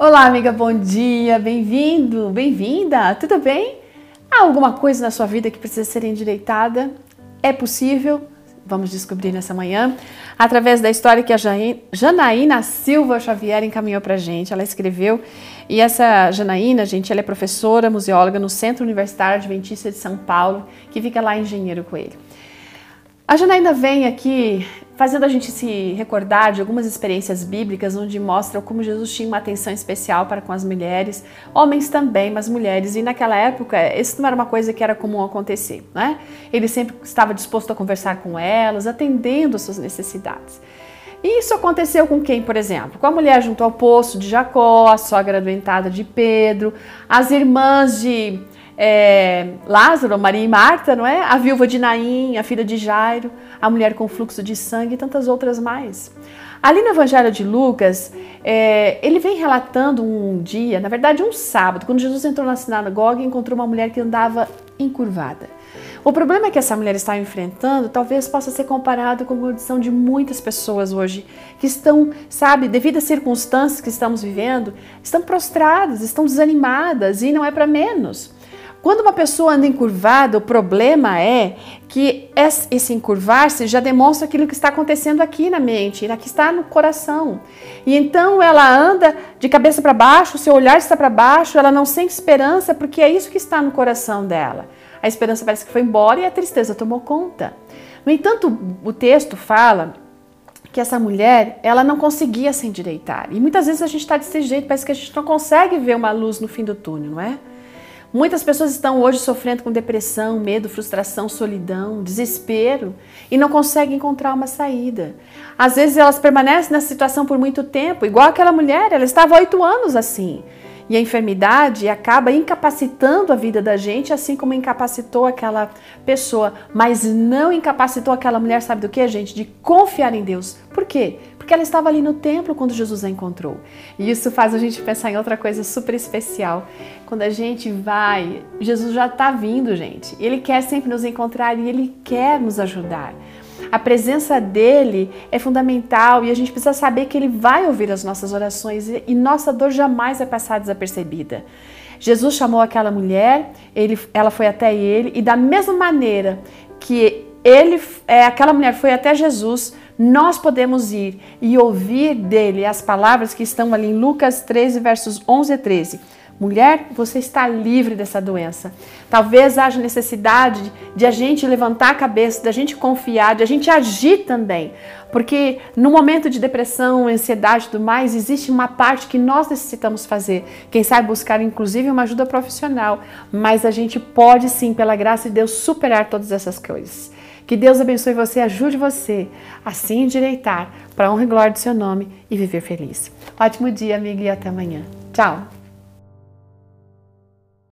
Olá, amiga, bom dia, bem-vindo, bem-vinda, tudo bem? Há alguma coisa na sua vida que precisa ser endireitada? É possível? Vamos descobrir nessa manhã, através da história que a Janaína Silva Xavier encaminhou pra gente. Ela escreveu, e essa Janaína, gente, ela é professora, museóloga no Centro Universitário Adventista de São Paulo, que fica lá em Engenheiro Coelho. A Janaína vem aqui fazendo a gente se recordar de algumas experiências bíblicas onde mostram como Jesus tinha uma atenção especial para com as mulheres, homens também, mas mulheres. E naquela época, isso não era uma coisa que era comum acontecer, né? Ele sempre estava disposto a conversar com elas, atendendo às suas necessidades. E isso aconteceu com quem, por exemplo? Com a mulher junto ao poço de Jacó, a sogra adoentada de Pedro, as irmãs de é, Lázaro, Maria e Marta, não é? A viúva de Naim, a filha de Jairo, a mulher com fluxo de sangue e tantas outras mais. Ali no Evangelho de Lucas, é, ele vem relatando um dia, na verdade um sábado, quando Jesus entrou na sinagoga e encontrou uma mulher que andava encurvada. O problema é que essa mulher está enfrentando talvez possa ser comparado com a condição de muitas pessoas hoje que estão, sabe, devido às circunstâncias que estamos vivendo, estão prostradas, estão desanimadas e não é para menos. Quando uma pessoa anda encurvada, o problema é que esse encurvar-se já demonstra aquilo que está acontecendo aqui na mente, que está no coração. E então ela anda de cabeça para baixo, seu olhar está para baixo, ela não sente esperança porque é isso que está no coração dela. A esperança parece que foi embora e a tristeza tomou conta. No entanto, o texto fala que essa mulher, ela não conseguia se endireitar. E muitas vezes a gente está desse jeito, parece que a gente não consegue ver uma luz no fim do túnel, não é? Muitas pessoas estão hoje sofrendo com depressão, medo, frustração, solidão, desespero e não conseguem encontrar uma saída. Às vezes elas permanecem nessa situação por muito tempo, igual aquela mulher, ela estava oito anos assim. E a enfermidade acaba incapacitando a vida da gente, assim como incapacitou aquela pessoa, mas não incapacitou aquela mulher, sabe do que, gente? De confiar em Deus. Por quê? Porque ela estava ali no templo quando Jesus a encontrou. E isso faz a gente pensar em outra coisa super especial. Quando a gente vai, Jesus já está vindo, gente. Ele quer sempre nos encontrar e ele quer nos ajudar. A presença dele é fundamental e a gente precisa saber que ele vai ouvir as nossas orações e nossa dor jamais vai passar desapercebida. Jesus chamou aquela mulher, ele, ela foi até ele e da mesma maneira que ele, é, aquela mulher foi até Jesus, nós podemos ir e ouvir dele as palavras que estão ali em Lucas 13, versos 11 e 13. Mulher, você está livre dessa doença. Talvez haja necessidade de a gente levantar a cabeça, de a gente confiar, de a gente agir também. Porque no momento de depressão, ansiedade e tudo mais, existe uma parte que nós necessitamos fazer. Quem sabe buscar, inclusive, uma ajuda profissional. Mas a gente pode sim, pela graça de Deus, superar todas essas coisas. Que Deus abençoe você, ajude você a se endireitar para a honra e glória do seu nome e viver feliz. Ótimo dia, amiga, e até amanhã. Tchau!